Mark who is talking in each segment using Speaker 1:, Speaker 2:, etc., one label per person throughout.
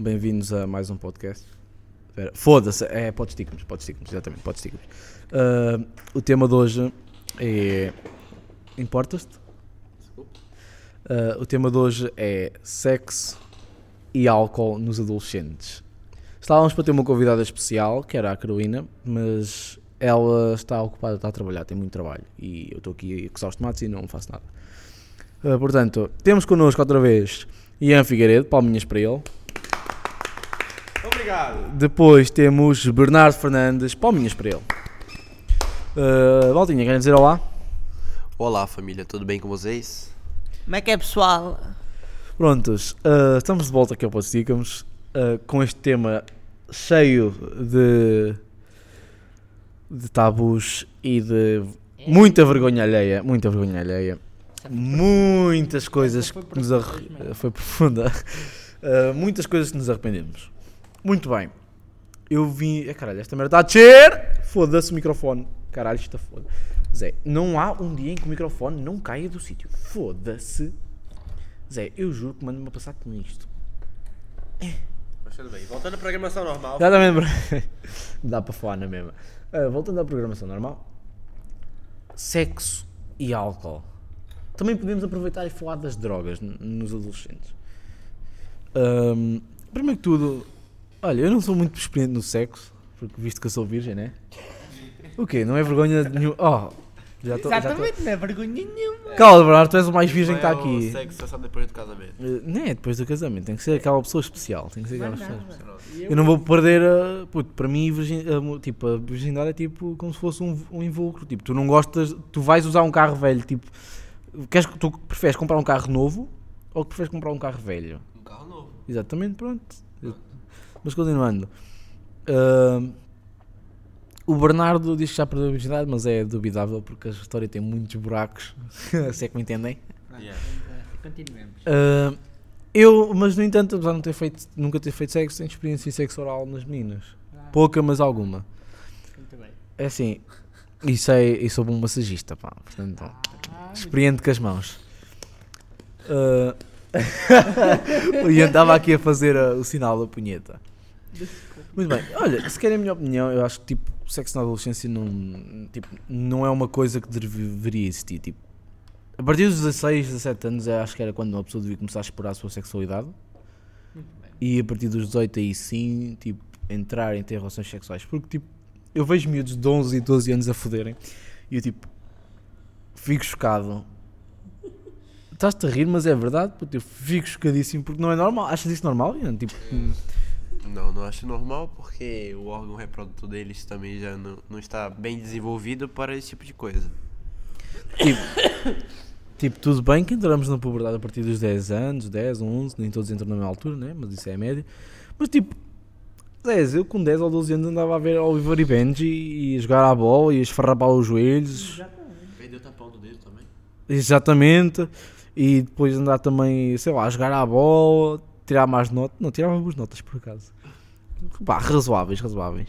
Speaker 1: Bem-vindos a mais um podcast. Foda-se, é Podstigmas, Podstigmas, exatamente, Podstigmas. Uh, o tema de hoje é. Importas-te? Uh, o tema de hoje é sexo e álcool nos adolescentes. Estávamos para ter uma convidada especial, que era a Carolina, mas ela está ocupada, está a trabalhar, tem muito trabalho e eu estou aqui a os tomates e não faço nada. Uh, portanto, temos connosco outra vez Ian Figueiredo, palminhas para ele.
Speaker 2: Obrigado.
Speaker 1: Depois temos Bernardo Fernandes, palminhas para ele. Uh, Valtinha, querem dizer olá?
Speaker 2: Olá família, tudo bem com vocês?
Speaker 3: Como é que é, pessoal?
Speaker 1: Prontos, uh, estamos de volta aqui ao Podsticamos uh, com este tema cheio de, de tabus e de muita vergonha alheia. Muita vergonha alheia. Muitas coisas que nos arre... Foi profunda. Uh, muitas coisas que nos arrependemos. Muito bem. Eu vim. Ah, caralho, esta merda está a descer! Foda-se o microfone. Caralho, isto está foda. Zé, não há um dia em que o microfone não caia do sítio. Foda-se. Zé, eu juro que mando-me a passar com isto.
Speaker 2: Mas tudo bem, voltando à programação normal.
Speaker 1: Exatamente. Dá para falar na mesma. Ah, voltando à programação normal. Sexo e álcool. Também podemos aproveitar e falar das drogas nos adolescentes. Ahm, primeiro que tudo, olha, eu não sou muito experiente no sexo, porque visto que eu sou virgem, né? O quê? Não é vergonha nenhuma. Oh, já estou.
Speaker 3: Exatamente, não é vergonha nenhuma.
Speaker 1: Calma, Bernardo, tu és o mais virgem que está
Speaker 2: Não é o
Speaker 1: aqui.
Speaker 2: sexo é só depois do casamento.
Speaker 1: Eh, Não é depois do casamento, tem que ser aquela pessoa especial. Tem que ser aquela pessoa especial. Eu não vou perder a. Puto, para mim, virgin, a tipo, a virgindade é tipo como se fosse um, um invulcro. Tipo, tu não gostas. Tu vais usar um carro velho. Tipo, queres, tu preferes comprar um carro novo ou que preferes comprar um carro velho?
Speaker 2: Um carro novo.
Speaker 1: Exatamente, pronto. Mas continuando. Ahm, o Bernardo diz que já perdeu a virgindade, mas é duvidável porque a história tem muitos buracos. se é que me entendem.
Speaker 2: Yeah.
Speaker 3: Continuemos.
Speaker 1: Ah, eu, mas no entanto, apesar de não ter feito, nunca ter feito sexo, tenho experiência oral nas meninas. Pouca, mas alguma.
Speaker 3: Muito bem.
Speaker 1: É assim, e sei, e sou bom massagista, pá. Portanto,
Speaker 3: Ah,
Speaker 1: experiente com as mãos. Ah, o Ian estava aqui a fazer ah, o sinal da punheta. Muito bem, olha, se querem a minha opinião, eu acho que tipo, o sexo na adolescência não, tipo, não é uma coisa que deveria existir. Tipo, a partir dos 16, 17 anos, acho que era quando uma pessoa devia começar a explorar a sua sexualidade. E a partir dos 18 aí sim, tipo, entrar em ter relações sexuais. Porque, tipo, eu vejo miúdos de 11 e 12 anos a foderem e eu, tipo, fico chocado. Estás-te a rir, mas é verdade, puto, eu fico chocadíssimo porque não é normal. Achas isso normal, Ian? Tipo,
Speaker 2: Não, não acho normal porque o órgão reprodutor deles também já não, não está bem desenvolvido para esse tipo de coisa.
Speaker 1: tipo, tipo, tudo bem que entramos na puberdade a partir dos 10 anos, 10, 11, nem todos entram na mesma altura, né? Mas isso é a média. Mas, tipo, 10, eu com 10 ou 12 anos andava a ver Oliver e Benji e a jogar à bola e a esfarrapar os joelhos.
Speaker 2: Perdeu o tapão do dedo também?
Speaker 1: Exatamente. E depois andar também, sei lá, a jogar à bola, tirar mais notas. Não, tirava boas notas por acaso. Pá, razoáveis, razoáveis.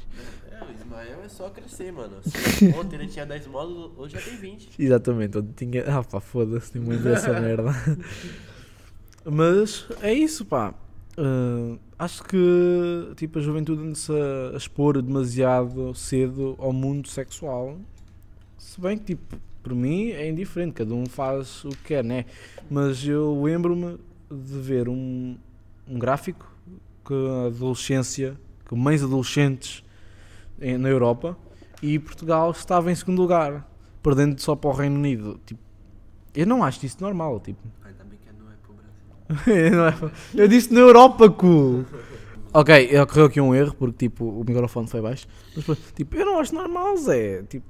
Speaker 2: É, o Ismael é só crescer, mano. Se Ontem ele tinha 10 módulos, hoje já tem 20.
Speaker 1: Exatamente, eu tinha. Ah pá, foda-se, tinha muito dessa merda. Mas é isso, pá. Ah, acho que tipo, a juventude anda-se a expor demasiado cedo ao mundo sexual. Se bem que, tipo, por mim é indiferente, cada um faz o que quer, né? Mas eu lembro-me de ver um, um gráfico que a adolescência, que mães adolescentes em- na Europa e Portugal estava em segundo lugar, perdendo só para o Reino Unido. Tipo, eu não acho isso normal, tipo.
Speaker 2: Ainda bem que não é pro Brasil.
Speaker 1: Eu não é- eu disse na Europa, cu. Ok, ocorreu aqui um erro porque tipo o microfone foi baixo. Mas tipo, eu não acho normal, Zé. Tipo,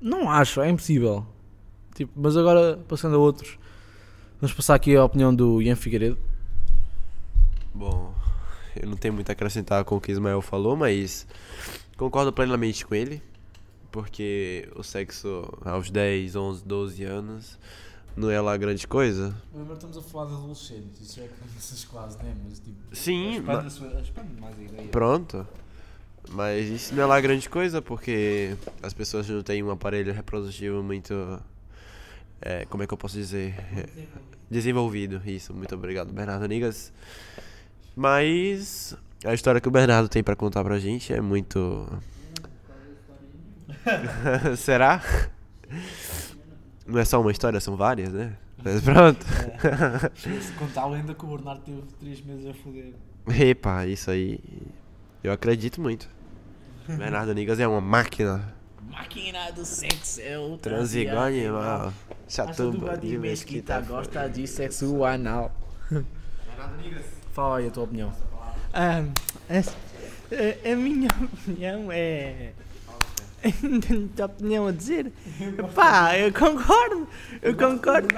Speaker 1: não acho, é impossível. Tipo, mas agora passando a outros, vamos passar aqui a opinião do Ian Figueiredo.
Speaker 2: Bom, eu não tenho muito a acrescentar com o que Ismael falou, mas concordo plenamente com ele, porque o sexo aos 10, 11, 12 anos não é lá grande coisa.
Speaker 1: Agora estamos a falar de adolescentes, isso é crianças quase, né? Mas tipo.
Speaker 2: Sim, ma-
Speaker 1: mais a ideia.
Speaker 2: pronto. Mas isso não é lá grande coisa, porque as pessoas não têm um aparelho reprodutivo muito. é, como é que eu posso dizer? Desenvolvido. Isso, muito obrigado, Bernardo Nigas. Mas a história que o Bernardo tem pra contar pra gente é muito. Será? Não é só uma história, são várias, né? Mas pronto.
Speaker 1: Se contar ainda que o Bernardo teve 3 meses a foder.
Speaker 2: Epa, isso aí. Eu acredito muito. Bernardo Nigas é uma máquina.
Speaker 1: Máquina do sexo é o
Speaker 2: Transigo animal.
Speaker 1: Chatuba de mesquita gosta de sexo anal. Fala aí a tua opinião.
Speaker 3: Ah, a, a- a minha opinião é. Não tenho muita opinião a dizer. Pá, eu concordo. Eu concordo.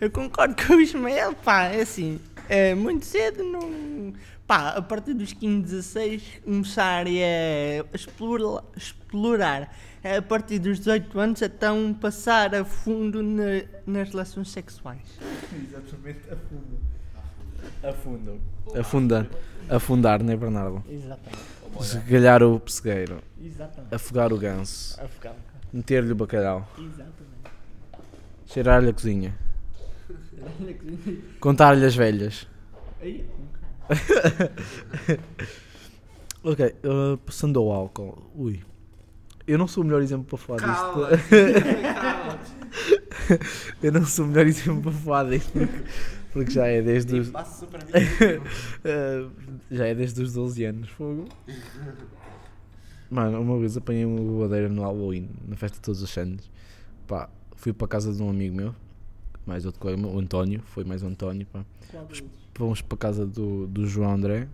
Speaker 3: Eu concordo com o Ismael, pá, é assim. É muito cedo, não. Pá, a partir dos 15, 16, começar a explorar, explorar. A partir dos 18 anos, então passar a fundo na- nas relações sexuais.
Speaker 1: Exatamente, afunda. Afunda. Afunda. Afundar, não é Bernardo?
Speaker 3: Exatamente.
Speaker 1: Esgalhar o pessegueiro.
Speaker 3: Exatamente.
Speaker 1: Afogar o ganso.
Speaker 3: Afogão.
Speaker 1: Meter-lhe o bacalhau.
Speaker 3: Exatamente.
Speaker 1: Cheirar-lhe a cozinha. Contar-lhe as velhas.
Speaker 3: Aí,
Speaker 1: Ok, uh, passando ao álcool. Ui. Eu não sou o melhor exemplo para falar disto. Eu não sou o melhor exemplo para falar disto porque, porque já é desde os.
Speaker 2: Passo super
Speaker 1: Uh, já é desde os 12 anos, fogo. Mano, uma vez apanhei uma bobadeira no Halloween, na festa de todos os Santos. Pá, fui para a casa de um amigo meu, mais outro colega meu, o António, foi mais o António, pá. Fomos para a casa do, do João André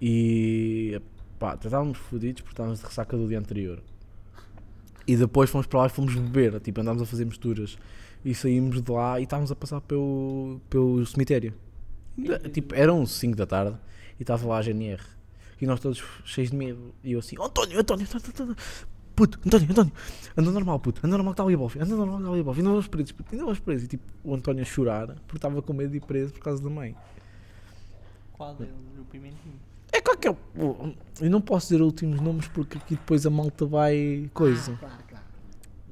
Speaker 1: e pá, estávamos fodidos porque estávamos de ressaca do dia anterior. E depois fomos para lá e fomos beber, tipo, andámos a fazer misturas. E saímos de lá e estávamos a passar pelo, pelo cemitério. Tipo, eram 5 da tarde e estava lá a GNR. E nós todos cheios de medo. E eu assim, António, António, António, António. Puto, António, António, anda normal, puto, anda normal que está ali a bofe, anda normal que está ali a bofe, ainda vamos presos, puto, ainda vamos presos. E tipo, o António a chorar porque estava com medo de ir preso por causa da mãe.
Speaker 3: Qual deles? O pimentinho.
Speaker 1: É qualquer. Eu não posso dizer últimos nomes porque aqui depois a malta vai. coisa.
Speaker 3: Claro, claro.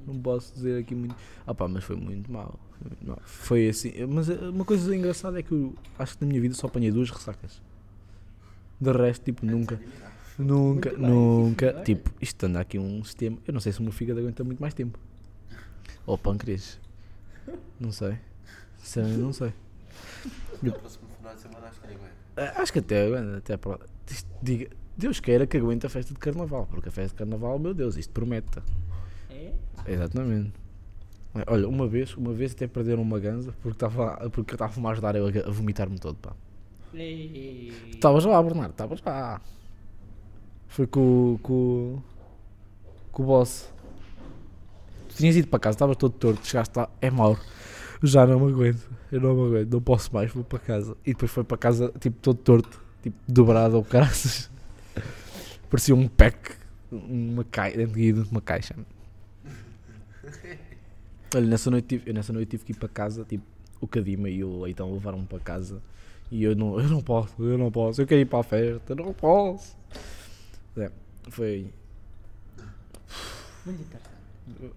Speaker 1: Não posso dizer aqui muito. Ah pá, mas foi muito mal. Foi, muito mal. Foi assim. Mas eh, uma coisa engraçada é que eu acho que na minha vida só apanhei duas ressacas. De resto, tipo, nunca. Nunca,
Speaker 3: bem,
Speaker 1: nunca.
Speaker 3: sim, senhor.
Speaker 1: Tipo, isto anda aqui um sistema. Eu não sei se o meu fígado aguenta muito mais tempo. Ou pâncreas. Não sei. Sinceramente, não sei.
Speaker 2: Final de semana acho que.
Speaker 1: Ah, que até. Até para... isto diga- Deus queira que aguente a festa de carnaval. Porque a festa de carnaval, meu Deus, isto promete.
Speaker 3: É?
Speaker 1: Exatamente. Olha, uma vez, uma vez até perderam uma ganza porque estava porque estava a ajudar eu a, a vomitar-me todo, pá. Estavas lá, Bernardo, estavas lá. Foi com, o- com, o- com o boss. Tu tinhas ido para casa, estavas todo torto, chegaste lá, é Mauro. Já não me aguento, eu não me aguento, não posso mais, vou para casa. E depois foi para casa, tipo, todo torto, tipo, dobrado ao caraças. Parecia um pack, uma caixa, dentro de uma caixa. Olha, nessa noite, tive, eu nessa noite tive que ir para casa, tipo, o Cadima e o Leitão levaram-me para casa e eu não, eu não posso, eu não posso, eu quero ir para a festa, eu não posso. É, foi,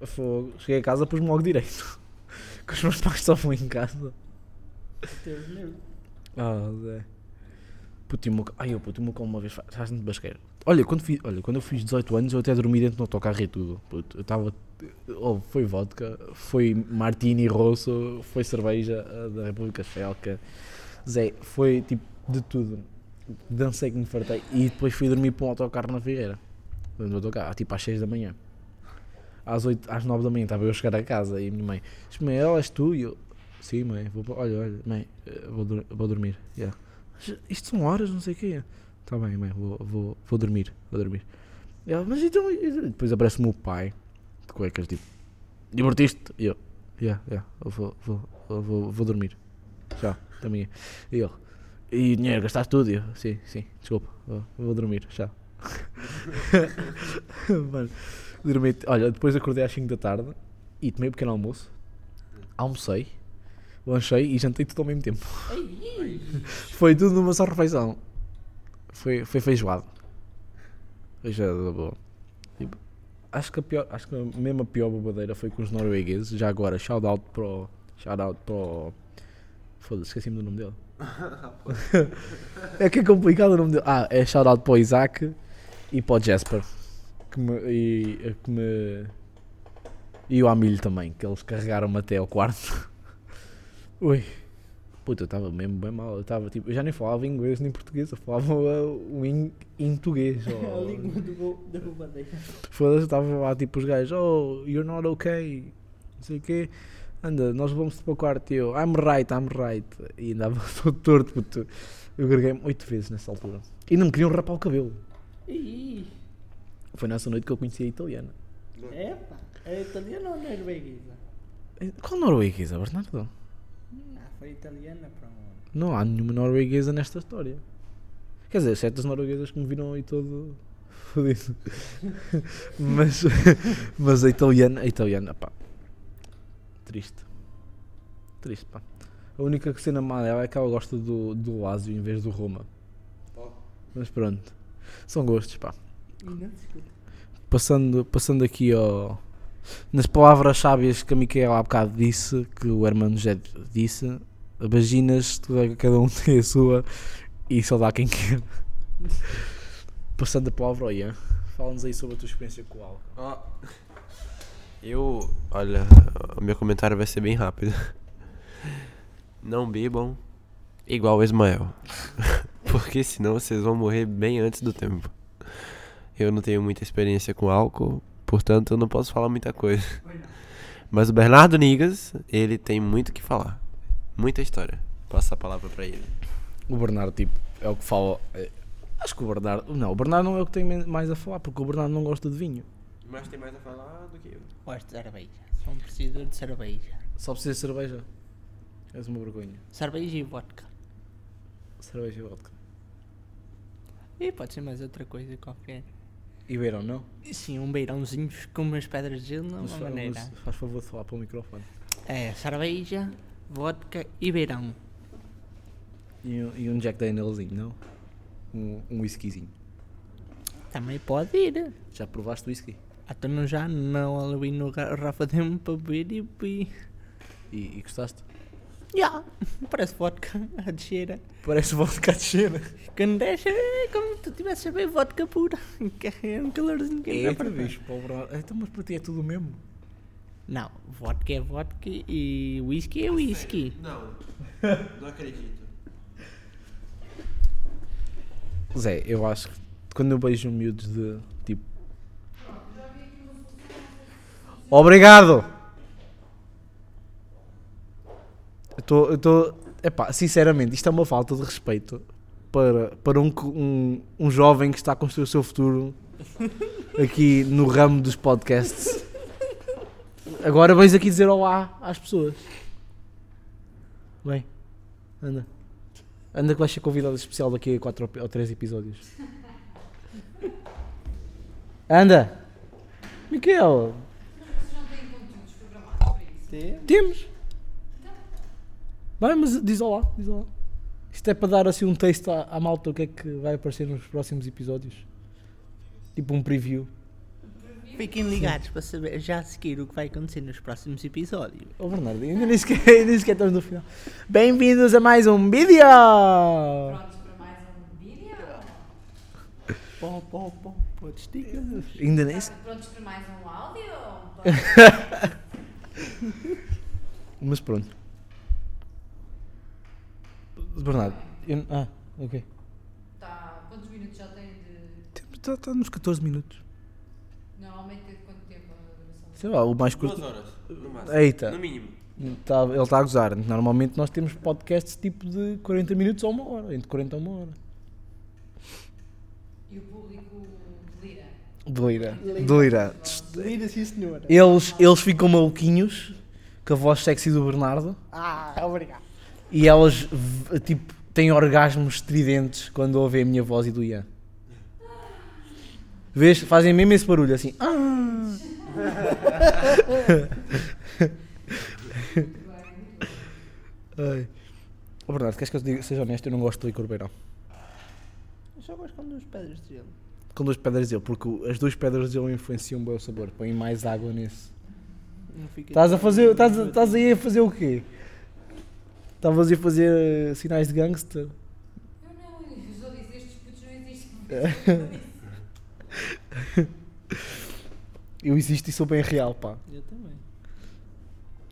Speaker 1: foi. Cheguei a casa, pus-me logo direito. Que os meus pais estavam em casa.
Speaker 3: Deus meu.
Speaker 1: Ah, Zé. Puto, e o Ai, eu puto, o meu cão uma vez fa- faz-me de basqueiro. Olha quando, fiz, olha, quando eu fiz 18 anos, eu até dormi dentro do autocarro e tudo. Puto, eu estava. Oh, foi vodka, foi martini rosso, foi cerveja ah, da República Checa. Zé, foi tipo de tudo. Dancei que me fartei. E depois fui dormir para um autocarro na Figueira. Dentro do autocarro, tipo às 6 da manhã. Às, 8, às 9 da manhã estava eu a chegar a casa e a minha mãe, Ismael, és tu? E eu, sim, mãe, vou, olha, olha, mãe, eh, vou, vou dormir. Yeah. "Mas Isto são horas, não sei o quê. Tá bem, mãe, vou, vou, vou dormir, vou dormir. Ela, mas então, depois aparece o pai, de cuecas, tipo, divertiste? E eu, yeah, yeah, eu vou, vou, vou, vou dormir. Já, também. E ele, e dinheiro, gastaste tudo? E eu, sim, sim, desculpa, vou, vou dormir, já. Mano, dormi, olha, depois acordei às 5 da tarde e tomei um pequeno almoço, almocei, lanchei e jantei tudo ao mesmo tempo. Foi tudo numa só refeição. Foi, foi feijoada. Feijoada boa. Tipo, acho que a pior, acho que a mesma pior bobadeira foi com os noruegueses. Já agora, shout out para o. Shout out para o. Foda-se, esqueci-me do nome dele. é que é complicado o nome dele. Ah, é shout-out para o Isaac e para o Jasper. Que me, e, que me, e o Amilho também, que eles carregaram-me até ao quarto. Ui. Puta, eu estava mesmo bem mal. Eu, tava, tipo, eu já nem falava inglês nem português, eu falava o in, intuguês.
Speaker 3: A
Speaker 1: ou-
Speaker 3: língua do da roubadeira.
Speaker 1: Foda-se, estava lá tipo os gajos, oh, you're not okay, não sei o quê. Anda, nós vamos para o quarto e eu, I'm right, I'm right. E andava todo torto, puto. Eu greguei-me oito vezes nessa altura. E não me queriam rapar o cabelo.
Speaker 3: Ih,
Speaker 1: Foi nessa noite que eu conheci a italiana.
Speaker 3: Epa, é italiana ou norueguesa?
Speaker 1: Qual norueguesa, Bernardo?
Speaker 3: Foi italiana, pronto.
Speaker 1: Não há nenhuma norueguesa nesta história. Quer dizer, certas norueguesas que me viram aí todo fodido. mas, mas a italiana, a italiana, pá. Triste. Triste, pá. A única cena má dela é que ela gosta do, do Lazio em vez do Roma. Mas pronto. São gostos, pá.
Speaker 3: Não.
Speaker 1: Passando, passando aqui ao. Nas palavras sábias que a Micaela há bocado disse, que o Hermano já disse, vaginas, cada um tem a sua e só dá quem quer. Passando a palavra ao Ian, fala-nos aí sobre a tua experiência com o álcool.
Speaker 2: Ó, Eu, olha, o meu comentário vai ser bem rápido. Não bebam igual o Ismael. Porque senão vocês vão morrer bem antes do tempo. Eu não tenho muita experiência com álcool, portanto eu não posso falar muita coisa. Mas o Bernardo Nigas, ele tem muito o que falar. Muita história. Passa a palavra pra ele.
Speaker 1: O Bernardo, tipo, é o que fala. é- acho que o Bernardo. Não, o Bernardo não é o que tem mais a falar, porque o Bernardo não gosta de vinho.
Speaker 2: Mas tem mais a falar do que eu.
Speaker 3: Gosto de cerveja. Sou um precisor de cerveja.
Speaker 1: Só precisa de cerveja. És uma vergonha.
Speaker 3: Cerveja e vodka.
Speaker 1: Cerveja e vodka.
Speaker 3: E pode ser mais outra coisa qualquer.
Speaker 1: E beirão, não?
Speaker 3: Sim, um beirãozinho com umas pedras de gelo, não é maneira.
Speaker 1: faz favor de falar para o microfone.
Speaker 3: É, cerveja, vodka e beirão.
Speaker 1: E, um- e um Jack Danielzinho, não? Um, um whiskyzinho.
Speaker 3: Também pode ir.
Speaker 1: Já provaste whisky?
Speaker 3: Até não já não ali no garrafa de um para beber e beber.
Speaker 1: E, e gostaste?
Speaker 3: Já, parece vodka a descer.
Speaker 1: Parece vodka de cheira.
Speaker 3: Quando desce é como tu tivesse a beber vodka pura. É um calorzinho que entra
Speaker 1: É,
Speaker 3: para
Speaker 1: bicho, pobre. Então, mas para ti é tudo o mesmo.
Speaker 3: Não, vodka é vodka e whisky é whisky.
Speaker 2: Não, não acredito.
Speaker 1: Zé, eu acho que quando eu beijo miúdos de tipo. Obrigado! Eu estou. Eu estou. Epá, sinceramente, isto é uma falta de respeito para, para um, um, um jovem que está a construir o seu futuro aqui no ramo dos podcasts. Agora vais aqui dizer olá às pessoas. Bem, anda. Anda que vais ser convidado especial daqui a 4 ou 3 episódios. Anda! Miquel!
Speaker 4: Isso?
Speaker 1: Temos! Vai, mas diz olá, diz olá. Isto é para dar assim um taste à, à malta o que é que vai aparecer nos próximos episódios. Tipo um preview.
Speaker 3: Fiquem ligados para saber já a seguir o que vai acontecer nos próximos episódios.
Speaker 1: Ô Bernardo, ainda nem sequer, ainda nem sequer estamos no final. Bem-vindos a mais um vídeo!
Speaker 4: Prontos para mais um vídeo?
Speaker 3: Pó, pó, pó, pó, estica.
Speaker 1: Ainda nem sequer.
Speaker 4: Prontos para mais um áudio?
Speaker 1: Mas pronto. Bernardo, eu- ah, ok.
Speaker 4: Tá, quantos minutos já tem de.
Speaker 1: Está tá nos 14 minutos.
Speaker 4: Normalmente tem quanto tempo a duração?
Speaker 1: Sei lá, o mais
Speaker 2: Duas
Speaker 1: curto.
Speaker 2: horas, no máximo.
Speaker 1: Eita.
Speaker 2: No mínimo.
Speaker 1: Tá- ele está a gozar. Normalmente nós temos podcasts tipo de 40 minutos a uma hora, entre 40 a uma hora.
Speaker 4: E o público delira.
Speaker 1: Delira. Delira.
Speaker 3: Lira, sim senhora.
Speaker 1: Eles, eles ficam maluquinhos com a voz sexy do Bernardo
Speaker 3: Ah, obrigado.
Speaker 1: e elas tipo têm orgasmos estridentes quando ouvem a minha voz e do Ian. Vês? Fazem mesmo esse barulho assim. Ah! Ai. Ô Bernardo, queres que eu te diga, seja honesto? Eu não gosto de licor beirão.
Speaker 3: Eu só gosto com duas pedras de gelo.
Speaker 1: Com duas pedras de gelo, porque as duas pedras de gelo influenciam bem o sabor. Põem mais água nesse. Estás a fazer. Estás, aí a fazer o quê? Estavas a fazer eh, sinais de gangster.
Speaker 4: Eu não, eu só disse estes putos não existem.
Speaker 1: Eu existo e sou bem real, pá.
Speaker 3: Eu também.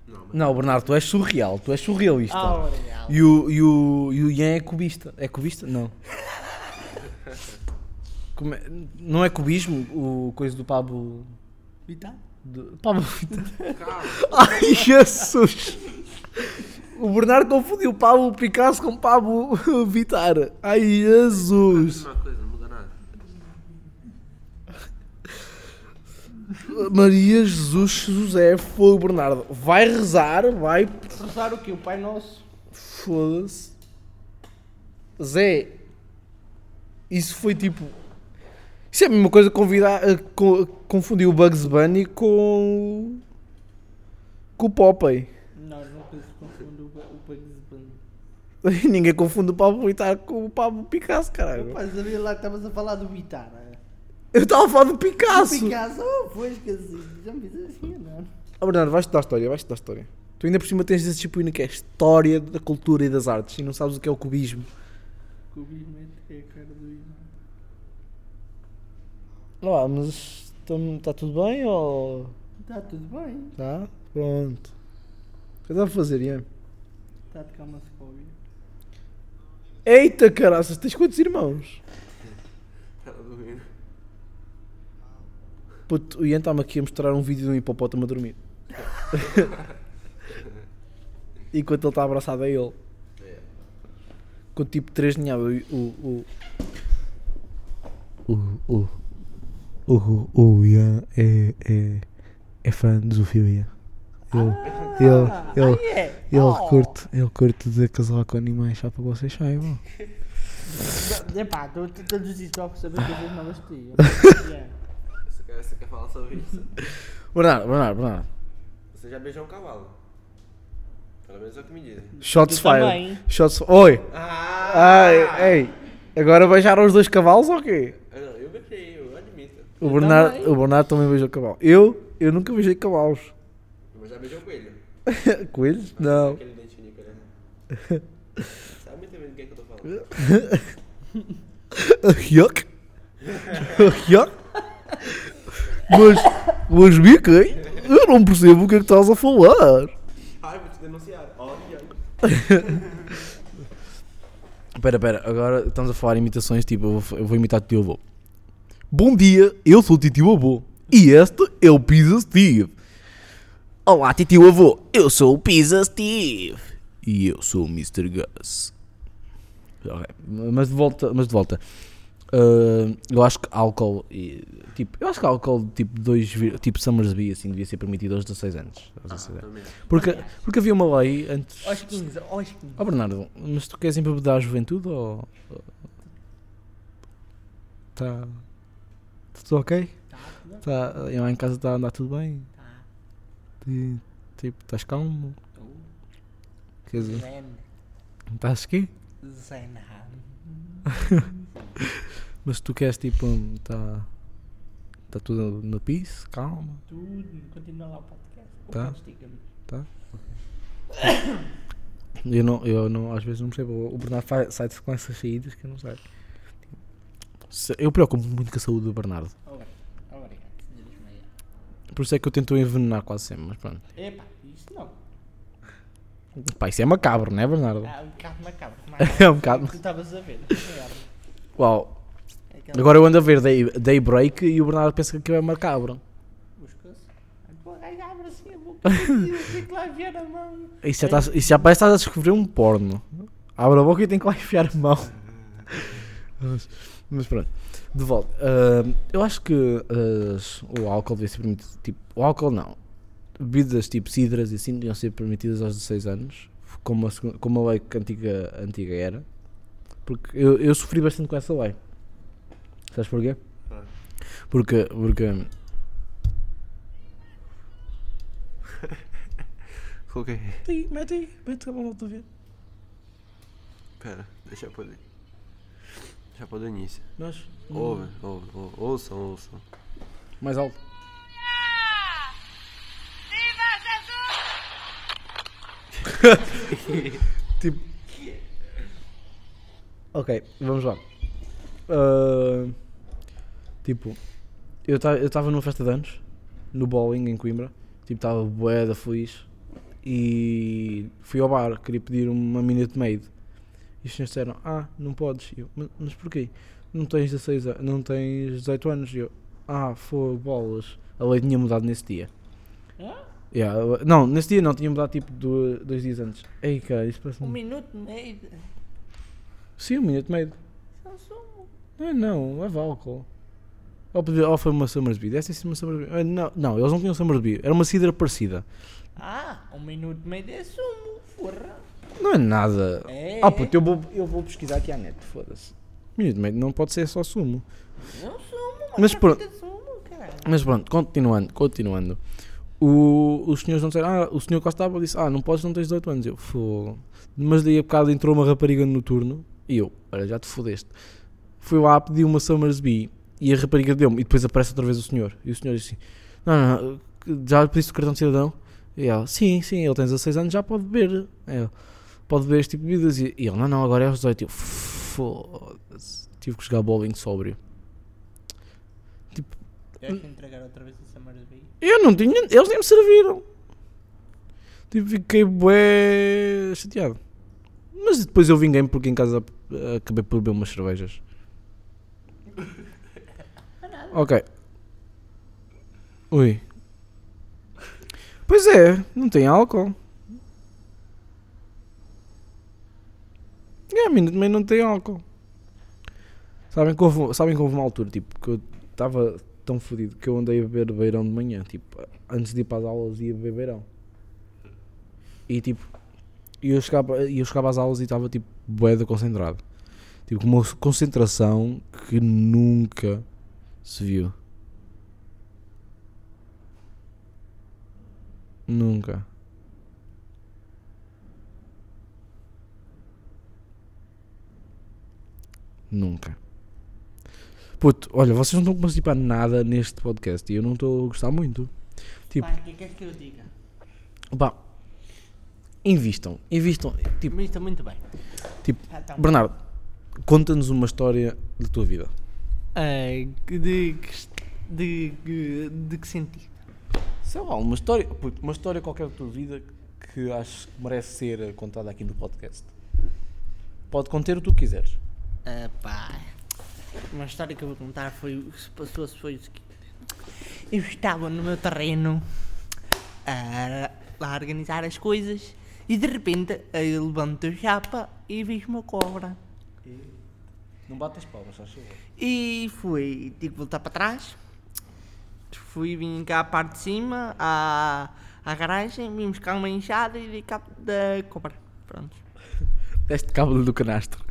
Speaker 2: Não, mas
Speaker 1: Não, Bernardo, tu és surreal, tu és surrealista.
Speaker 3: Ah, obrigado.
Speaker 1: E o, e, o, e o Ian é cubista. É cubista? Não. Como é- não é cubismo o coisa do Pablo.
Speaker 3: Vittar?
Speaker 1: Do, Pablo Vittar. Ai, Jesus! O Bernardo confundiu Pablo Picasso com Pablo Vittar. Ai,
Speaker 2: é a
Speaker 1: Jesus!
Speaker 2: mesma coisa, não muda nada.
Speaker 1: Maria Jesus José Fogo Bernardo. Vai rezar, vai.
Speaker 3: Rezar o quê? O Pai Nosso?
Speaker 1: Foda-se. Zé. Isso foi tipo. Isso é a mesma coisa convidar, co- confundir o Bugs Bunny com. com o Popeye.
Speaker 3: Não, nunca se confunde o, Bugs Bunny.
Speaker 1: Ninguém confunde o Pablo Vittar com o Pablo Picasso, caralho.
Speaker 3: Rapaz, sabia lá que estavas a falar do Vittar. É?
Speaker 1: Eu estava a falar do Picasso.
Speaker 3: Picasso, oh, foi esqueci. Já me fiz assim, não.
Speaker 1: Oh, Bernardo, vais estudar história, vais estudar história. Tu ainda por cima tens essa disciplina que é história da cultura e das artes e não sabes o que é o cubismo.
Speaker 3: Cubismo é a cara do Ivan.
Speaker 1: Lá, mas está tudo bem ou.
Speaker 3: Está tudo bem.
Speaker 1: Tá? Pronto. O que dá a fazer, Ian?
Speaker 3: Está calma se pode ouvir.
Speaker 1: Eita caraças, tens quantos irmãos?
Speaker 2: Ela dormindo.
Speaker 1: Puto, o Ian está-me aqui a mostrar um vídeo de um hipopótamo a dormir. Enquanto ele está abraçado a ele. Com tipo 3 ninhadas. O. O. O. O. O, o Ian é, é, é fã de zoofilia. Ele, ele, ele,
Speaker 3: Ah, é?
Speaker 1: ele,
Speaker 3: Oh.
Speaker 1: curte, ele curte de casar com animais, só para vocês saibam.
Speaker 3: Epá, tu tu- todos os dias estou a saber coisas novas de ti. Yeah.
Speaker 2: Você quer, você quer falar sobre isso?
Speaker 1: Bernardo, Bernardo, Bernardo.
Speaker 2: Você já beijou um cavalo? Pelo menos é o que me dizem.
Speaker 1: Shots fired.
Speaker 3: também.
Speaker 1: Shots Oi!
Speaker 2: Ah!
Speaker 1: Ai, ei! Agora beijaram os dois cavalos ou quê?
Speaker 2: Eu, não, eu beijei, eu admito.
Speaker 1: O
Speaker 3: Eu
Speaker 1: Bernardo,
Speaker 3: também.
Speaker 1: o Bernardo também beijou cavalo. Eu, eu nunca beijei cavalos.
Speaker 2: Mas já beijou coelho.
Speaker 1: Coelhos? Não.
Speaker 2: Aquele dente único, né? Sabe muito bem do que, é que eu tô falando.
Speaker 1: Yuck! Yuck! Mas, mas Mickey, eu não percebo o que é que estás a falar.
Speaker 2: Ai, vou te denunciar. Olha.
Speaker 1: Espera, espera, agora estamos a falar imitações, tipo, eu vou, eu vou imitar o tio avô. Bom dia, eu sou o tio avô e este é o Pizza Steve. Olá, tio avô, eu sou o Pizza Steve e eu sou o Mr. Gus. Ok, Mas de volta, mas de volta. Ah, eu acho que álcool, tipo, eu acho que álcool tipo 2, tipo Summersby assim devia ser permitido aos 16 anos. aos 16 anos.
Speaker 2: Também.
Speaker 1: Porque, porque havia uma lei antes.
Speaker 3: Aos 15, aos 15.
Speaker 1: Ó Bernardo, mas tu queres embebedar a juventude ou. Tá. Tudo ok?
Speaker 3: Tá,
Speaker 1: Tá, e lá em casa está a andar tudo bem?
Speaker 3: Tá.
Speaker 1: Ti- Tipo, estás calmo? Quer dizer,
Speaker 3: Zen.
Speaker 1: estás aqui?
Speaker 3: Zen.
Speaker 1: Mas tu queres tipo. Está. Está tudo no piso? Calma?
Speaker 3: Tudo. Continua lá o podcast.
Speaker 1: Tá.
Speaker 3: podcast.
Speaker 1: Eu não, eu não, às vezes não percebo. O Bernardo fa- sai-se com essas saídas que eu não sei. Se- Eu preocupo muito com a saúde do Bernardo. Por isso é que eu tento envenenar quase sempre, mas pronto.
Speaker 3: Epá, isso não.
Speaker 1: Pá, isso é macabro, não é, Bernardo?
Speaker 3: Ah, um bocado macabro.
Speaker 1: É um bocado.
Speaker 3: Tu estavas a ver.
Speaker 1: Uau.
Speaker 3: Aquela-
Speaker 1: Agora eu ando a ver Day, Daybreak e o Bernardo pensa que aquilo é macabro.
Speaker 3: Buscou-se. Pô, gajo abre assim a boca. Tem que lá enfiar a mão.
Speaker 1: Isso já, tá, isso já parece que estás a descobrir um porno. Abre a boca e tem que lá enfiar a mão. Mas, mas pronto, de volta. Ah, eu acho que as- o álcool devia ser permitido. Tipo, o álcool não. Bebidas tipo cidras e assim deviam ser permitidas aos 16 anos, como a, como a lei que antiga, antiga era. Porque eu, eu sofri bastante com essa lei. Sabes porquê? Porque. porque
Speaker 2: Coloquei.
Speaker 1: Aí, mete aí, mete a mão outra vez.
Speaker 2: Pera, deixa eu poder. Deixa eu pôr do início.
Speaker 1: Nós.
Speaker 2: Ouve, ouve, ouve. Ouçam, ouçam.
Speaker 1: Mais alto. tipo. Ok, vamos lá. Ah, tipo, eu estava numa festa de anos, no bowling em Coimbra. Tipo, estava bué da feliz. E fui ao bar, queria pedir uma Minute Maid. E os senhores disseram: Ah, não podes. E eu, "Mas- porquê? Não tens 16 anos, não tens 18 anos. E eu, Ah, foi bolas. A lei tinha mudado nesse dia. Yeah, eu- não, nesse dia não, tinha mudado tipo do- dois dias antes. Ei, cara, isso parece
Speaker 3: Um minuto e meio.
Speaker 1: Sim, um Minute Maid.
Speaker 3: Só sumo.
Speaker 1: Não, não, leva álcool. Ou, podia- ou foi uma Summersby, deve ter sido uma Summersby. Ah, não, não, eles não tinham Summersby, era uma cidra parecida.
Speaker 3: Ah, um minuto e meio de sumo. Porra.
Speaker 1: Não é nada.
Speaker 3: É.
Speaker 1: Ah, puto, eu vou, eu vou pesquisar aqui à net, foda-se. Minute Maid não pode ser só sumo.
Speaker 3: Não sumo,
Speaker 1: Mas
Speaker 3: é
Speaker 1: pronto.
Speaker 3: vida de sumo, caralho.
Speaker 1: Mas pronto, continuando, continuando. O, os senhores não disseram, ah, o senhor Costa D'Água disse, ah, não podes, não tens 18 anos. Eu, fogo. Mas daí a bocado entrou uma rapariga no turno e eu, olha, já te fodeste. Fui lá, pedi uma Summersby e a rapariga deu-me e depois aparece outra vez o senhor. E o senhor disse assim, não, não, não, já pediste o cartão de cidadão? E ela, sim, sim, ele tem 16 anos, já pode beber. Ela, pode beber este tipo de bebidas. E ele, não, não, agora é aos 18. Eu, foda-se. Tive que jogar bowling sóbrio.
Speaker 3: Tens que entregar outra vez.
Speaker 1: Eu não tinha, eles nem me serviram. Tipo, fiquei bué chateado. Mas depois eu vinguei-me porque em casa acabei por beber umas cervejas. Ok. Ui. Pois é, não tem álcool. É, a mim também não tem álcool. Sabem que, houve, sabem que houve uma altura, tipo, que eu estava tão fodido que eu andei a beber beirão de manhã, tipo, antes de ir para as aulas ia beber beirão. E tipo, eu chegava, eu chegava às aulas e estava tipo boeda concentrado. Tipo, uma concentração que nunca se viu. Nunca. Nunca. Puto, olha, vocês não estão a participar nada neste podcast e eu não estou a gostar muito. Tipo-
Speaker 3: Pá, o que é que queres que eu diga?
Speaker 1: Pá, invistam, invistam. Tipo,
Speaker 3: está muito bem.
Speaker 1: Tipo,
Speaker 3: Ah, tá.
Speaker 1: Bernardo, conta-nos uma história da tua vida.
Speaker 3: Ah, de, que- de, de, de que sentido?
Speaker 1: Sei lá, uma história, uma história qualquer da tua vida que achas que merece ser contada aqui no podcast. Pode conter o que tu quiseres.
Speaker 3: Ah, pá, uma história que eu vou contar foi o que se passou foi o seguinte. Eu estava no meu terreno a, a organizar as coisas e de repente eu levanto a chapa e vejo uma cobra.
Speaker 1: Não batas palmas, favor.
Speaker 3: E fui, tive que voltar para trás. Fui, vim cá à parte de cima, à, à garagem, vim buscar uma enxada e dei cabo da cobra. Pronto.
Speaker 1: Deste cabo do canastro.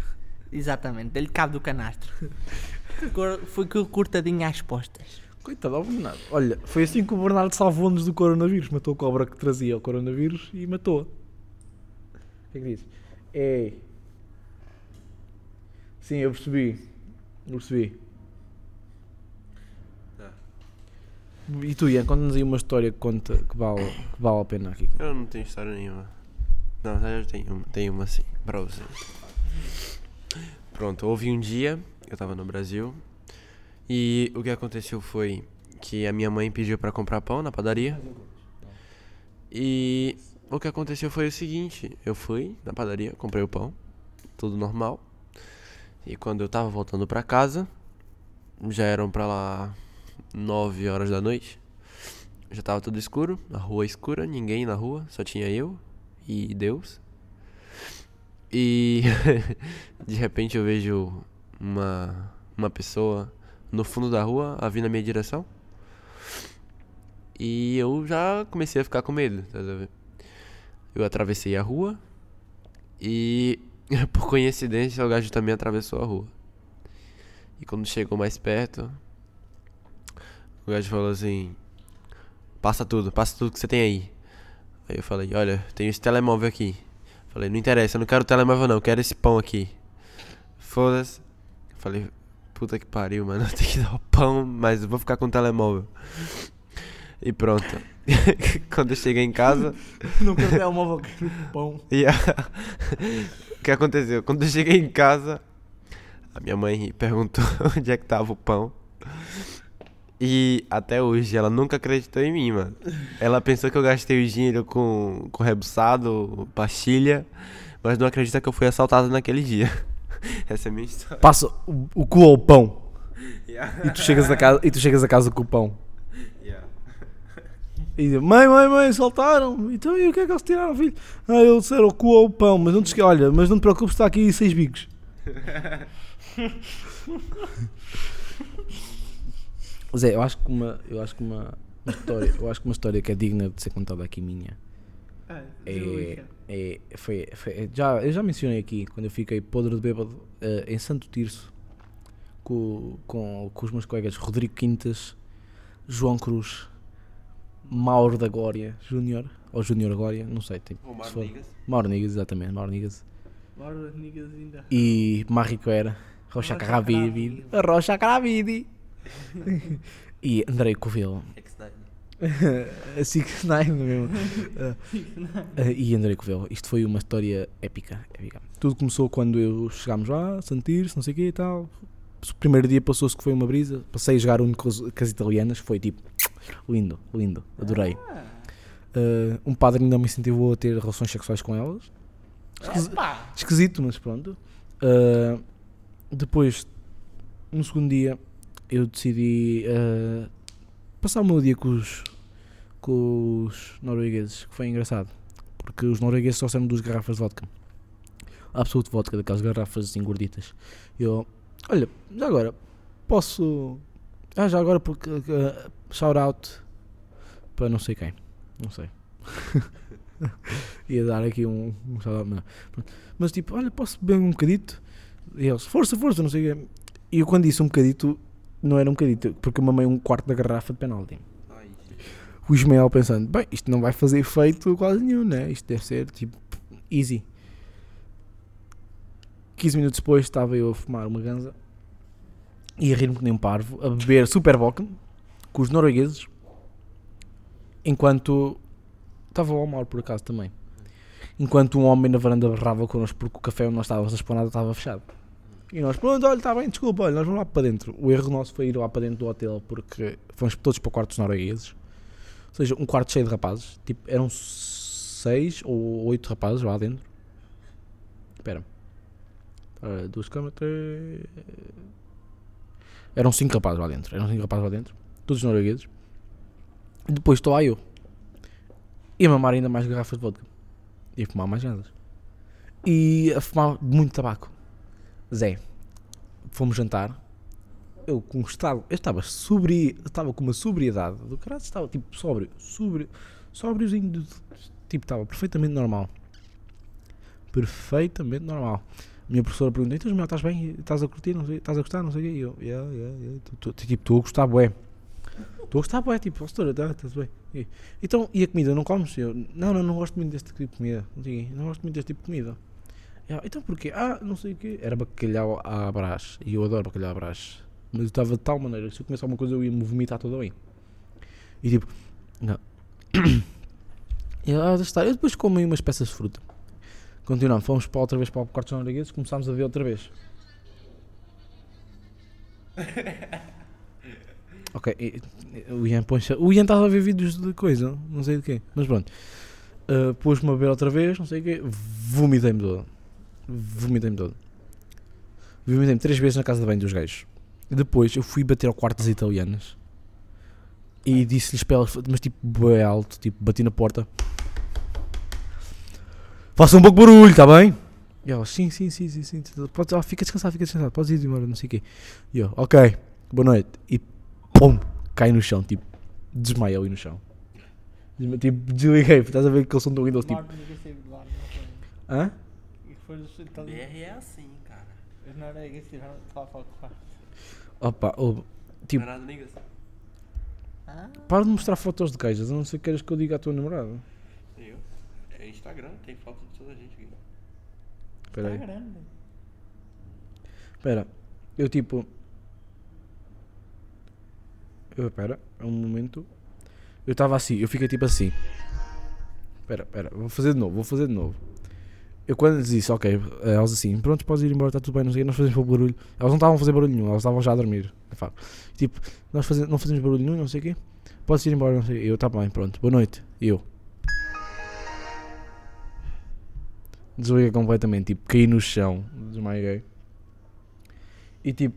Speaker 3: Exatamente, dei-lhe cabo do canastro. Foi com o cortadinho às postas.
Speaker 1: Coitado, ao Bernardo. Olha, foi assim que o Bernardo salvou-nos do coronavírus. Matou a cobra que trazia o coronavírus e matou-a. O que é que dizes? Ei. Sim, eu percebi. Eu percebi. E tu, Ian, conta-nos aí uma história que, conta, que, vale, que vale a pena aqui.
Speaker 2: Eu não tenho história nenhuma. Não, eu tenho uma, tenho uma sim, pra vocês. Pronto, houve um dia, eu tava no Brasil, e o que aconteceu foi que a minha mãe pediu pra comprar pão na padaria. E o que aconteceu foi o seguinte, eu fui na padaria, comprei o pão, tudo normal. E quando eu tava voltando pra casa, já eram pra lá 9 horas da noite. Já tava tudo escuro, a rua escura, ninguém na rua, só tinha eu e Deus. E de repente eu vejo uma, uma pessoa no fundo da rua a vir na minha direção. E eu já comecei a ficar com medo, tá vendo? Eu atravessei a rua e por coincidência o gajo também atravessou a rua. E quando chegou mais perto, o gajo falou assim: Passa tudo, passa tudo que você tem aí. Aí eu falei: Olha, tem esse telemóvel aqui. Falei: Não interessa, eu não quero o telemóvel, não, quero esse pão aqui. Foda-se. Falei: Puta que pariu, mano, eu tenho que dar o pão, mas eu vou ficar com o telemóvel. E pronto. Quando eu cheguei em casa.
Speaker 1: Não quero telemóvel, quero pão.
Speaker 2: Yeah. o que aconteceu? Quando eu cheguei em casa, a minha mãe perguntou onde é que tava o pão. E até hoje ela nunca acreditou em mim, mano. Ela pensou que eu gastei o dinheiro com, com rebuçado, pastilha, mas não acredita que eu fui assaltado naquele dia. Essa é a minha história.
Speaker 1: Passa o, o cu ao pão.
Speaker 2: Yeah.
Speaker 1: E tu chegas a casa, e tu chegas a casa com o pão. E diz, mãe, mãe, mãe, saltaram. Então e o que é que eles tiraram, filho? Ah, eles disseram o cu ao pão, mas não te esque... Olha, mas não te preocupes, está aqui seis bicos. Zé, eu acho que uma, eu acho que uma, uma história, eu acho que uma história que é digna de ser contada aqui minha
Speaker 3: Ah,
Speaker 1: é, é foi, foi- é- já, eu já mencionei aqui quando eu fiquei podre de bêbado eh, em Santo Tirso com, com, com os meus colegas Rodrigo Quintas, João Cruz, Mauro da Glória Júnior, ou Júnior Glória, não sei, tipo, se for- Mauro Nigas, exatamente, Mauro Nigas,
Speaker 3: Bora, niggas ainda.
Speaker 1: e Marrico era, Rocha Carabidi. Rocha Carabidi, e Andrei Covelo, Six Nine mesmo. Uh, e André Covelo, isto foi uma história épica, épica. Tudo começou quando eu chegámos lá, sentir-se, não sei o que e tal. O primeiro dia passou-se que foi uma brisa. Passei a jogar um com as, com as italianas, foi tipo lindo, lindo, adorei. Uh, um padre ainda me incentivou a ter relações sexuais com elas. Esquisi-
Speaker 3: Epá.
Speaker 1: Esquisito, mas pronto. Uh, depois, no segundo dia, eu decidi uh, passar o meu dia com os, com os noruegueses, que foi engraçado. Porque os noruegueses trouxeram duas garrafas de vodka. Absoluto vodka, daquelas garrafas assim gorditas. Eu, olha, já agora, posso. Ah, já agora, porque. Uh, shout out para não sei quem. Não sei. Ia dar aqui um, um shout out, mas, mas tipo, olha, posso beber um bocadito? E eles, força, força, não sei o quê. E eu quando disse um bocadito, não era um bocadito, porque eu mamei um quarto da garrafa de penalti. O Ismael pensando, bem, isto não vai fazer efeito quase nenhum, né? Isto deve ser tipo easy. 15 minutos depois estava eu a fumar uma ganza e a rir-me que nem um parvo, a beber Super Bocken com os noruegueses, enquanto estava o Omar por acaso também. Enquanto um homem na varanda berrava connosco porque o café onde nós estávamos a esplanada estava fechado. E nós, pronto, olha, está bem, desculpa, olha, nós vamos lá para dentro. O erro nosso foi ir lá para dentro do hotel porque fomos todos para quartos noruegueses. Ou seja, um quarto cheio de rapazes. Tipo, eram seis ou oito rapazes lá dentro. Espera. Ora, duas câmaras. Eram cinco rapazes lá dentro. Eram cinco rapazes lá dentro. Todos noruegueses. Depois estou lá eu. E a mamar ainda mais garrafas de vodka. E a fumar mais gansas. E a fumar muito tabaco. Zé, fomos jantar. Eu com estado. Eu estava sobri, estava com uma sobriedade do caralho, estava tipo sóbrio, sóbrio, sóbriozinho, de- tipo, estava perfeitamente normal. Perfeitamente normal. A minha professora perguntou: então, estás bem? Estás a curtir? Não estás a gostar? Não sei o quê. E eu, yeah, yeah, yeah. Tipo, estou a gostar, bué. Estou a gostar, bué. Tipo, professora, tá, estás bem. E, então, e a comida? Não comes? Eu, não, não, não gosto muito deste tipo de comida. Não, gosto muito deste tipo de comida. Yeah, então porquê? Ah, não sei o quê. Era bacalhau à brás. E eu adoro bacalhau à brás. Mas eu estava de tal maneira que se eu comesse alguma coisa eu ia me vomitar toda bem. E tipo, não. E eu, ah, está. Eu depois como aí umas peças de fruta. Continuamos, fomos para outra vez para o de noruegueses, começámos a ver outra vez. Ok, o Ian poncha. O Ian estava a ver vídeos de coisa, não sei de quê, mas pronto. Uh, Pôs-me a ver outra vez, não sei o quê, vomitei-me todo. Vomitei-me todo. Vomitei-me três vezes na casa de banho dos gajos. E depois eu fui bater ao quarto das italianas e disse-lhes para elas, mas tipo, bem alto, tipo, bati na porta. Faça um pouco de barulho, está bem? E elas, sim, sim, sim, sim, sim. Pode, ah, fica descansado, fica descansado, podes ir embora, não sei o quê. E eu, ok, boa noite. E pum, cai no chão, tipo, desmaia ali no chão. Desma- Tipo, desliguei, estás a ver que eles são do Windows, tipo,
Speaker 3: não foi?
Speaker 1: hã?
Speaker 3: Os italianos.
Speaker 2: é assim, cara.
Speaker 3: Os noruegueses tiveram de falar para o quarto.
Speaker 1: Opa, oh, tipo,
Speaker 2: Não é nada.
Speaker 3: Ah,
Speaker 1: para de mostrar fotos de queijas, a não ser que queiras que eu diga à tua namorada.
Speaker 2: Eu? É Instagram, tem foto de toda a gente aqui.
Speaker 1: Espera aí.
Speaker 3: grande.
Speaker 1: Espera, eu tipo. Eu, espera, é um momento. Eu estava assim, eu fiquei tipo assim. Espera, espera, vou fazer de novo, vou fazer de novo. Eu quando lhes disse, ok, elas assim, pronto, podes ir embora, está tudo bem, não sei nós fazemos barulho. Elas não estavam a fazer barulho nenhum, elas estavam já a dormir. Tipo, nós faze- não fazemos barulho nenhum, não sei o quê. Podes ir embora, não sei. Eu, tá bem, pronto, boa noite. Eu. Desliguei completamente, tipo, caí no chão, desmaiei. E tipo,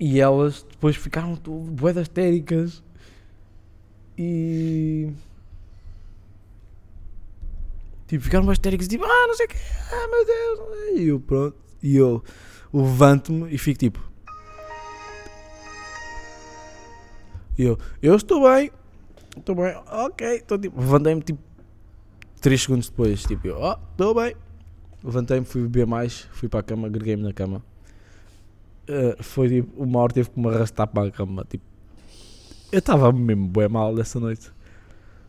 Speaker 1: e elas depois ficaram boedas histéricas. E. Tipo, ficaram histéricas, tipo, ah, não sei o quê, ah, meu Deus. E eu, pronto. E eu levanto-me e fico tipo. E eu, eu estou bem, estou bem, ok, estou tipo. Levantei-me tipo 3 segundos depois, tipo, eu, oh, estou bem. Levantei-me, fui beber mais, fui para a cama, agreguei-me na cama. Uh, foi tipo, uma hora teve que me arrastar para a cama. Tipo, eu estava mesmo bem mal dessa noite.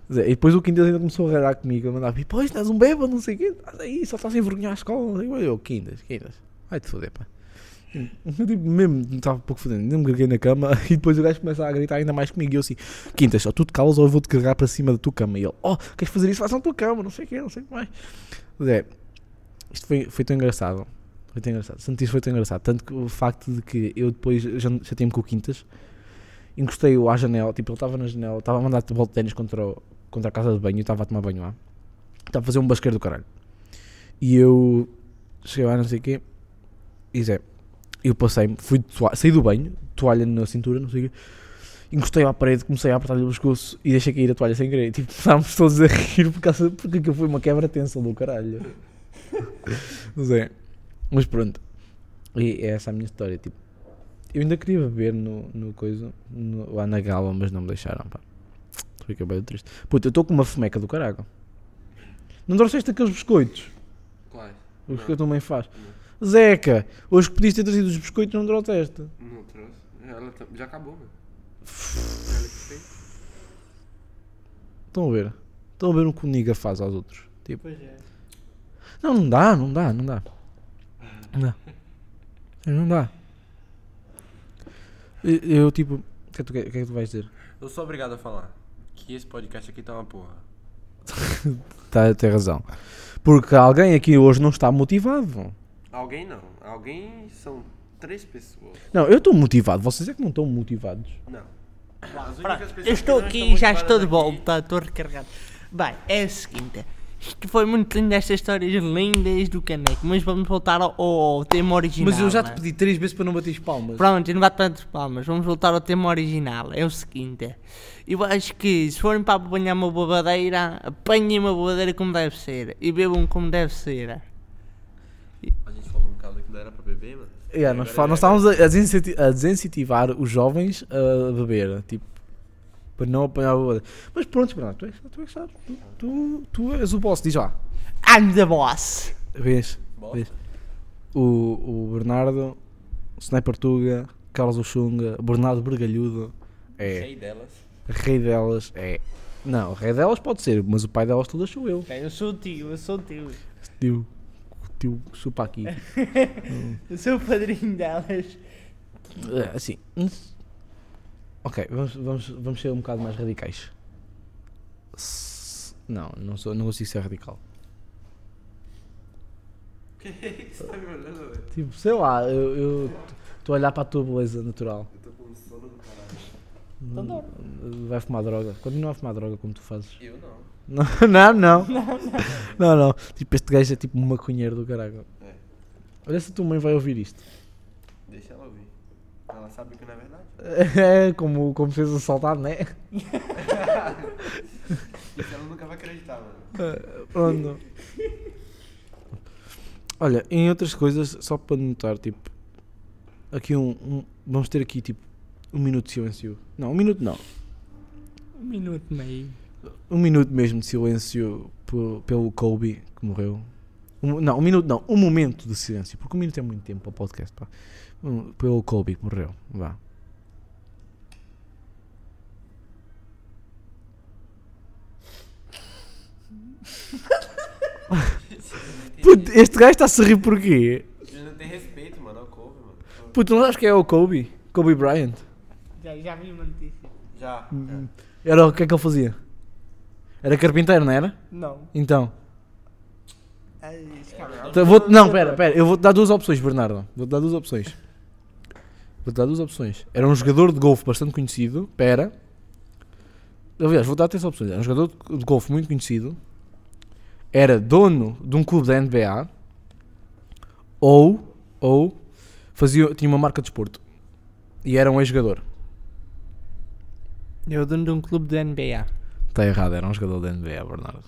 Speaker 1: E depois o Quintas ainda começou a ralhar comigo, a mandar pois estás um bêbado, não sei o quê, estás aí, só estás a envergonhar a escola. não sei o quê." Eu, Quintas, Quintas, vai-te foder, pá. Eu tipo, mesmo, estava um pouco fodendo, ainda me greguei na cama e depois o gajo começa a gritar ainda mais comigo. E eu assim, Quintas, ou tu te calas ou eu vou-te carregar para cima da tua cama. E ele, oh, queres fazer isso? Faz na tua cama, não sei o quê, não sei o que mais. Zé, isto foi, foi tão engraçado. Foi tão engraçado. Santo isso foi tão engraçado. Tanto que o facto de que eu depois já, já tinha com o Quintas, encostei-o à janela, tipo, ele estava na janela, estava a mandar de volta de ténis contra, o- contra a casa de banho e eu estava a tomar banho lá. Estava a fazer um basqueiro do caralho. E eu cheguei lá, não sei o quê, e Zé, eu passei-me, fui de toalha, saí do banho, toalha na cintura, não sei o quê, encostei à parede, comecei a apertar-lhe o pescoço e deixei cair a toalha sem querer. Tipo, estávamos todos a rir por causa, porque aquilo foi uma quebra-tensão do caralho. Zé. Mas pronto. E é essa a minha história. Tipo, eu ainda queria beber no, no coisa, no- lá na gala, mas não me deixaram, pá. Fiquei bem triste. Puta, eu estou com uma fomeca do caralho. Não trouxeste aqueles biscoitos?
Speaker 2: Quais?
Speaker 1: Os que a tua mãe faz. Zeca, hoje que podias ter trazido os biscoitos, não trouxeste.
Speaker 2: Não trouxe. Ela tá- já acabou, que fez.
Speaker 1: Estão a ver? Estão a ver o que o Niga faz aos outros. Tipo,
Speaker 3: Pois é.
Speaker 1: não, não dá, não dá, não dá. Não dá. Não dá. Eu, eu, tipo, o que, é que que é que tu vais dizer?
Speaker 2: Eu sou obrigado a falar que esse podcast aqui tá uma porra.
Speaker 1: Tá, tem razão. Porque alguém aqui hoje não está motivado.
Speaker 2: Alguém não. Alguém são três pessoas.
Speaker 1: Não, eu estou motivado. Vocês é que não estão motivados.
Speaker 2: Não.
Speaker 3: Eu estou aqui e já estou de volta, estou recarregado. Bem, é o seguinte. Isto foi muito lindo, estas histórias lindas do caneco, mas vamos voltar ao, ao tema original.
Speaker 1: Mas eu já te
Speaker 3: né?
Speaker 1: pedi três vezes para não bater palmas.
Speaker 3: Pronto, eu não bato tantas palmas, vamos voltar ao tema original. É o seguinte: eu acho que se forem para apanhar uma bobadeira, apanhem uma bobadeira como deve ser e bebam como deve ser.
Speaker 2: A gente falou um bocado que não era pra beber, mano.
Speaker 1: Yeah, nós, fa-
Speaker 2: é-
Speaker 1: nós estávamos a, a desincentivar os jovens a beber, tipo, para não apanhar a boa. Mas pronto, Bernardo, tu, és, tu, és, sabes, tu, tu, tu és o boss, diz lá.
Speaker 3: I'm the boss!
Speaker 1: Vês?
Speaker 2: Bosta.
Speaker 1: Vês? O, o Bernardo, o Sniper Tuga, Carlos Oxunga, Bernardo Bergalhudo, é
Speaker 2: Cheio delas.
Speaker 1: rei delas, é. Não, rei delas pode ser, mas o pai delas todas sou eu.
Speaker 3: Eu sou o tio, eu sou o tio.
Speaker 1: Tio, tio, chupa aqui.
Speaker 3: Eu sou o padrinho delas.
Speaker 1: É, assim. Ok, vamos, vamos, vamos ser um bocado mais radicais. S- Não, não, sou, não consigo ser radical.
Speaker 2: Que isso? Tá me olhando, velho?
Speaker 1: Tipo, sei lá, eu estou a olhar para a tua beleza natural.
Speaker 2: Eu tô com sono do caralho.
Speaker 3: Então
Speaker 1: Vai fumar droga. Continua a fumar droga como tu fazes.
Speaker 2: Eu não.
Speaker 1: Não, não. Não, não. Tipo, este gajo é tipo um maconheiro do caralho.
Speaker 2: É.
Speaker 1: Olha se a tua mãe vai ouvir isto.
Speaker 2: Deixa ela ouvir. Ela sabe que não é verdade.
Speaker 1: É como, como fez assaltado, né?
Speaker 2: Isso ela nunca vai acreditar, mano.
Speaker 1: Uh, Pronto. Olha, em outras coisas, só para notar, tipo, aqui um, um- Vamos ter aqui, tipo, um minuto de silêncio. Não, um minuto não.
Speaker 3: Um minuto e meio.
Speaker 1: Um minuto mesmo de silêncio por- pelo Kobe que morreu. Um- não, um minuto não, um momento de silêncio, porque um minuto é muito tempo para o podcast, pá. Um- pelo Kobe que morreu. Vá. Puto, este gajo está-se a rir porquê?
Speaker 2: Ele não tem respeito, mano. É o couve, mano.
Speaker 1: Puto, não sabes quem é o Kobe? Kobe Bryant.
Speaker 3: Já, já vi uma notícia.
Speaker 2: Já.
Speaker 1: Hum. Era o que é que ele fazia? Era carpinteiro, não era?
Speaker 3: Não.
Speaker 1: Então.
Speaker 3: Ai,
Speaker 1: Então, vou não, pera, pera. Eu vou-te dar duas opções, Bernardo. Vou-te dar duas opções. Vou-te dar duas opções. Era um jogador de golfe bastante conhecido. Pera. Aliás, vou dar três opções. Era um jogador de golfe muito conhecido. Era dono de um clube da NBA. Ou, ou fazia, tinha uma marca de desporto. E era um ex-jogador.
Speaker 3: Eu dono de um clube de NBA.
Speaker 1: Está errado, era um jogador da NBA, Bernardo.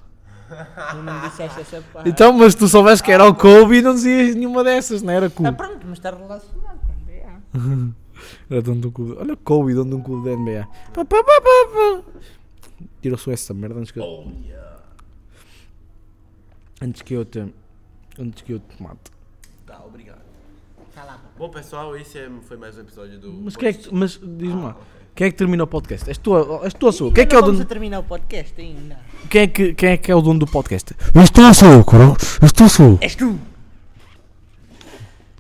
Speaker 3: Tu não disseste essa parte.
Speaker 1: Então, mas tu soubeste que era o Kobe e não dizias nenhuma dessas, não era cool.
Speaker 3: Ah, pronto, mas está relacionado com NBA.
Speaker 1: Era dono de um clube. Olha o Kobe, dono de um clube da NBA. Tirou-se essa merda antes que eu. Antes que eu te. Antes que eu te mate.
Speaker 2: Tá, obrigado.
Speaker 3: Tá lá.
Speaker 2: Bom, pessoal, esse é- foi mais um episódio do.
Speaker 1: Mas quem é que. Mas diz-me
Speaker 2: Ah,
Speaker 1: lá. Quem é que termina o podcast? És tu, és tu ou sou? Quem é que é o
Speaker 3: Vamos
Speaker 1: dono.
Speaker 3: a terminar o podcast ainda.
Speaker 1: Quem é que, quem é, que é o dono do podcast? És tu ou sou eu, coro? És tu ou sou eu?
Speaker 3: És tu!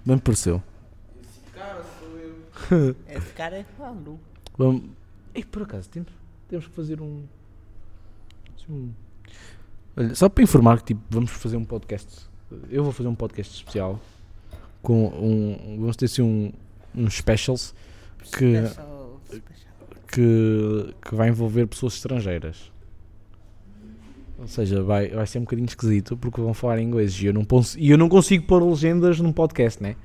Speaker 1: Bem me pareceu.
Speaker 2: Cara, sou eu.
Speaker 3: Esse cara é falou.
Speaker 1: Vamos. Ei, por acaso, temos, temos que fazer um. assim, um- Olha, só para informar que tipo, vamos fazer um podcast. Eu vou fazer um podcast especial com um. Vamos ter assim um. uns specials que,
Speaker 3: Special, special.
Speaker 1: que, que vai envolver pessoas estrangeiras. Ou seja, vai, vai ser um bocadinho esquisito porque vão falar em inglês e eu não, e eu não consigo pôr legendas num podcast, né?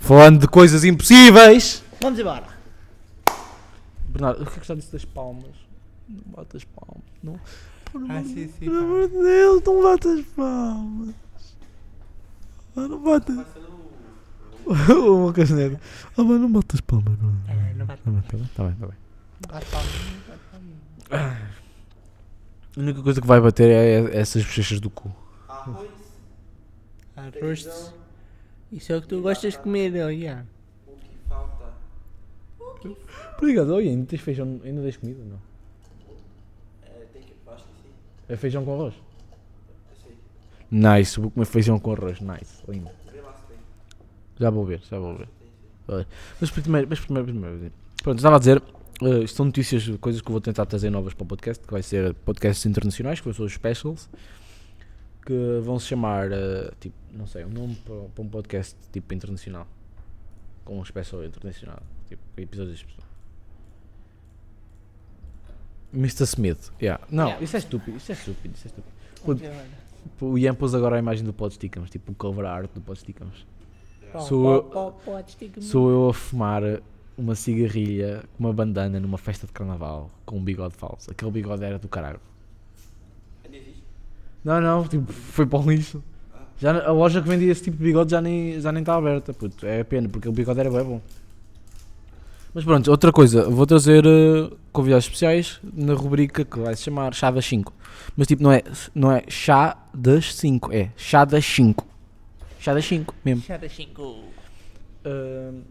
Speaker 1: Falando de coisas impossíveis.
Speaker 3: Vamos embora.
Speaker 1: Bernardo, o que é que já disse das palmas? Não bate as palmas. Não. Por amor,
Speaker 3: Ah, sim, sim.
Speaker 1: por amor de Deus, não bate as palmas. Ah, não bate. O Lucas Neto. Ah, mas não bate as palmas. Não.
Speaker 3: É, não bate
Speaker 1: Tá bem, tá bem, tá bem. Tá bem.
Speaker 3: bate palmas, bate palmas.
Speaker 1: A única coisa que vai bater é essas bochechas do cu.
Speaker 2: Arroz,
Speaker 3: Arroz. Isso é o que tu gostas de comer, oh, yeah.
Speaker 2: o que falta?
Speaker 1: Obrigado, olha, ainda tens feijão, ainda tens comida não?
Speaker 2: É, tem que. Acho que sim.
Speaker 1: É feijão com arroz? Nice, vou comer feijão com arroz, nice, lindo. Já vou ver, já vou ver. Mas primeiro, mas primeiro, primeiro. Pronto, estava a dizer, isto são notícias, coisas que eu vou tentar trazer novas para o podcast, que vai ser podcasts internacionais, que vão ser os specials, que vão se chamar, eh, tipo, não sei, um nome para, para um podcast tipo internacional. Com um special internacional, tipo, episódios. Mr. Smith, yeah. Não,
Speaker 3: Yeah.
Speaker 1: isso é estúpido, isso é estúpido, isso é estúpido.
Speaker 3: Embora.
Speaker 1: O Ian pôs agora a imagem do Podsticamos, tipo o cover art do Podsticamos.
Speaker 3: Pó,
Speaker 1: Sou
Speaker 3: pó,
Speaker 1: eu-
Speaker 3: pó.
Speaker 1: Sou eu a fumar uma cigarrilha com uma bandana numa festa de carnaval com um bigode falso. Aquele bigode era do caralho. Não, não, tipo, foi para o lixo. Já, a loja que vendia esse tipo de bigode já nem já nem está aberta, puto. É pena, porque o bigode era bem bom. Mas pronto, outra coisa, vou trazer eh, convidados especiais na rubrica que vai se chamar Chá das 5. Mas tipo, não é, não é Chá das 5, é Chá das 5. Chá das 5 mesmo.
Speaker 3: Chara cinco.
Speaker 1: Ahm,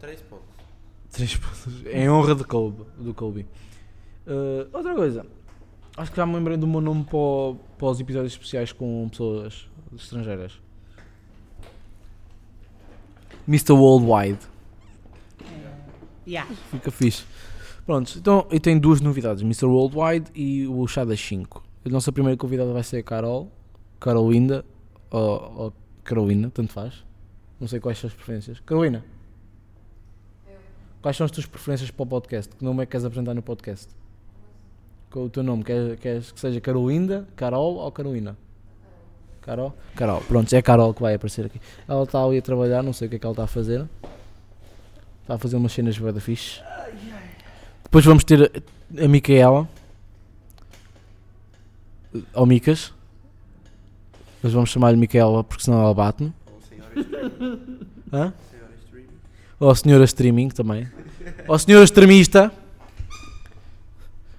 Speaker 2: Três pontos.
Speaker 1: Três pontos. Em honra de Colby, do Colby. Uh, outra coisa. Acho que já me lembrei do meu nome para, para os episódios especiais com pessoas estrangeiras. Mr. Worldwide.
Speaker 3: Yeah.
Speaker 1: Fica fixe. Pronto, então eu tenho duas novidades: Mr. Worldwide e o Chá das 5. A nossa primeira convidada vai ser a Carol, Carolinda, ou, ou Carolina, tanto faz. Não sei quais são as preferências. Carolina, quais são as tuas preferências para o podcast? Que nome é que queres apresentar no podcast? Qual é o teu nome? Queres, queres que seja Carolinda, Carol ou Carolina? Carol? Carol, pronto, é a Carol que vai aparecer aqui. Ela está ali a trabalhar, não sei o que é que ela está a fazer. Está a fazer umas cenas da fixe. Depois vamos ter a Micaela. Ou Micas. Mas vamos chamar-lhe Micaela porque senão ela bate-me.
Speaker 2: Ou senhora streaming.
Speaker 1: Hã?
Speaker 2: senhora streaming.
Speaker 1: Ou a senhora streaming também. Ou a senhora extremista.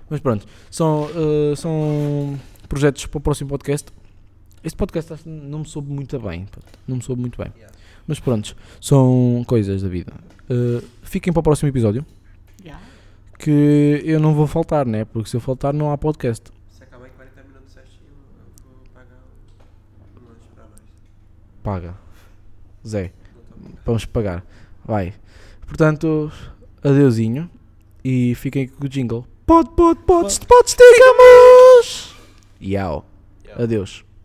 Speaker 1: Mas pronto, são, eh, são projetos para o próximo podcast. Este podcast acho que não me soube muito bem. Não me soube muito bem.
Speaker 2: Yeah.
Speaker 1: Mas pronto, são coisas da vida. Eh, fiquem para o próximo episódio.
Speaker 3: Yeah.
Speaker 1: Que eu não vou faltar, né? Porque se eu faltar não há podcast.
Speaker 2: Se acabar em 40 minutos certinho, eu vou pagar um lanche pra nós.
Speaker 1: Paga. Zé, vamos pagar. Vai. Portanto, adeusinho e fiquem com o jingle. Pode, pode, pode, pode, digamos! Yau. Adeus.